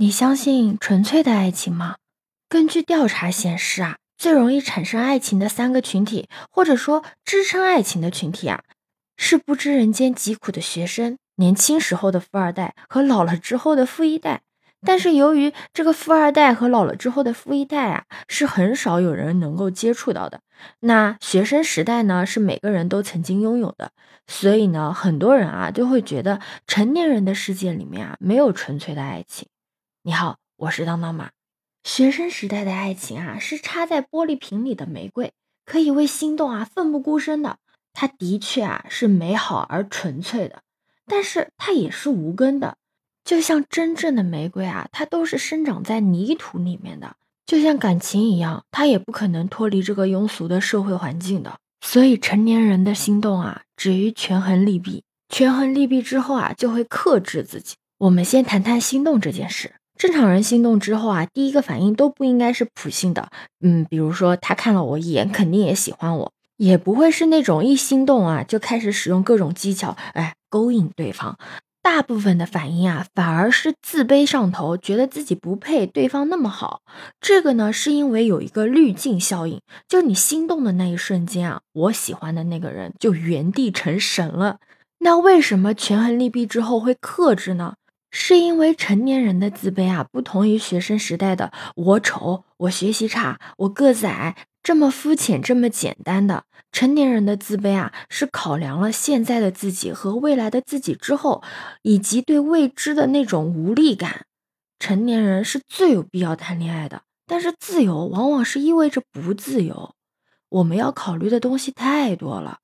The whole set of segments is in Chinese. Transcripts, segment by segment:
你相信纯粹的爱情吗？根据调查显示啊，最容易产生爱情的三个群体，或者说支撑爱情的群体啊，是不知人间疾苦的学生、年轻时候的富二代和老了之后的富一代。但是由于这个富二代和老了之后的富一代啊，是很少有人能够接触到的。那学生时代呢，是每个人都曾经拥有的。所以呢，很多人啊，就会觉得成年人的世界里面啊，没有纯粹的爱情。你好，我是当当妈。学生时代的爱情啊，是插在玻璃瓶里的玫瑰，可以为心动啊奋不顾身的。它的确啊是美好而纯粹的，但是它也是无根的。就像真正的玫瑰啊，它都是生长在泥土里面的。就像感情一样，它也不可能脱离这个庸俗的社会环境的。所以成年人的心动啊，止于权衡利弊。权衡利弊之后啊，就会克制自己。我们先谈谈心动这件事。正常人心动之后啊，第一个反应都不应该是普性的，嗯，比如说他看了我一眼，肯定也喜欢我，也不会是那种一心动啊就开始使用各种技巧，哎，勾引对方。大部分的反应啊，反而是自卑上头，觉得自己不配对方那么好。这个呢，是因为有一个滤镜效应，就你心动的那一瞬间啊，我喜欢的那个人就原地成神了。那为什么权衡利弊之后会克制呢？是因为成年人的自卑啊，不同于学生时代的我丑、我学习差、我个子矮这么肤浅、这么简单的。成年人的自卑啊，是考量了现在的自己和未来的自己之后，以及对未知的那种无力感。成年人是最有必要谈恋爱的，但是自由往往是意味着不自由。我们要考虑的东西太多了。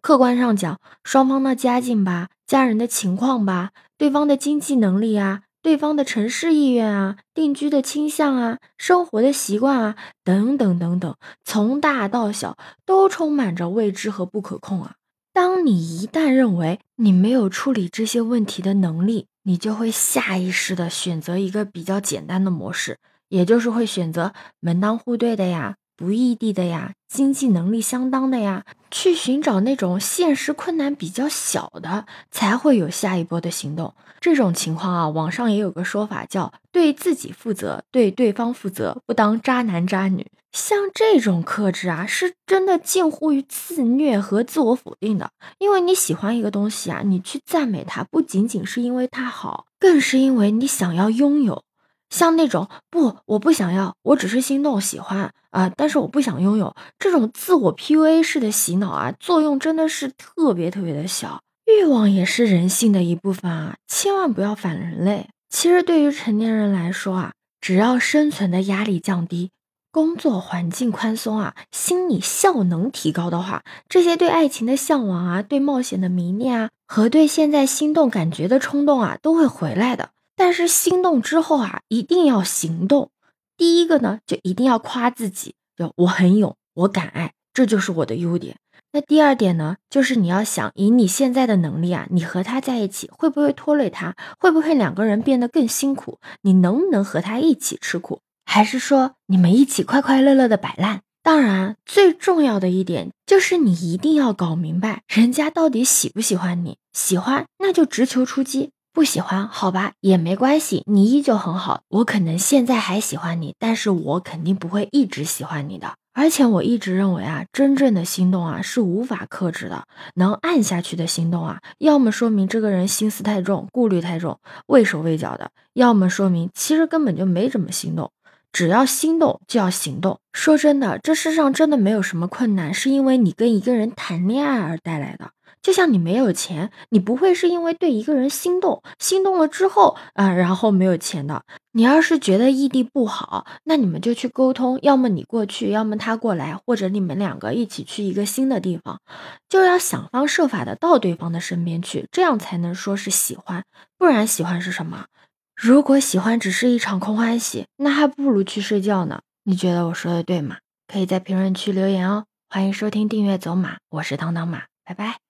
客观上讲，双方的家境吧，家人的情况吧，对方的经济能力啊，对方的城市意愿啊，定居的倾向啊，生活的习惯啊，等等等等，从大到小都充满着未知和不可控啊。当你一旦认为你没有处理这些问题的能力，你就会下意识的选择一个比较简单的模式，也就是会选择门当户对的呀。不异地的呀，经济能力相当的呀，去寻找那种现实困难比较小的，才会有下一波的行动。这种情况啊，网上也有个说法叫“对自己负责，对对方负责，不当渣男渣女”。像这种克制啊，是真的近乎于自虐和自我否定的。因为你喜欢一个东西啊，你去赞美它，不仅仅是因为它好，更是因为你想要拥有。像那种不，我不想要，我只是心动喜欢啊，但是我不想拥有这种自我 PUA 式的洗脑啊，作用真的是特别特别的小。欲望也是人性的一部分啊，千万不要反人类。其实对于成年人来说啊，只要生存的压力降低，工作环境宽松啊，心理效能提高的话，这些对爱情的向往啊，对冒险的迷恋啊，和对现在心动感觉的冲动啊，都会回来的。但是心动之后啊，一定要行动。第一个呢，就一定要夸自己，就我很勇，我敢爱，这就是我的优点。那第二点呢，就是你要想以你现在的能力啊，你和他在一起会不会拖累他？会不会两个人变得更辛苦？你能不能和他一起吃苦？还是说你们一起快快乐乐的摆烂？当然，最重要的一点就是你一定要搞明白人家到底喜不喜欢你。喜欢，那就直球出击。不喜欢，好吧，也没关系，你依旧很好。我可能现在还喜欢你，但是我肯定不会一直喜欢你的。而且我一直认为啊，真正的心动啊是无法克制的，能按下去的心动啊，要么说明这个人心思太重，顾虑太重，畏手畏脚的；要么说明其实根本就没怎么心动。只要心动就要行动。说真的，这世上真的没有什么困难是因为你跟一个人谈恋爱而带来的。就像你没有钱，你不会是因为对一个人心动，心动了之后啊，然后没有钱的。你要是觉得异地不好，那你们就去沟通，要么你过去，要么他过来，或者你们两个一起去一个新的地方，就要想方设法的到对方的身边去，这样才能说是喜欢。不然喜欢是什么？如果喜欢只是一场空欢喜，那还不如去睡觉呢。你觉得我说的对吗？可以在评论区留言哦。欢迎收听订阅走马，我是当当马，拜拜。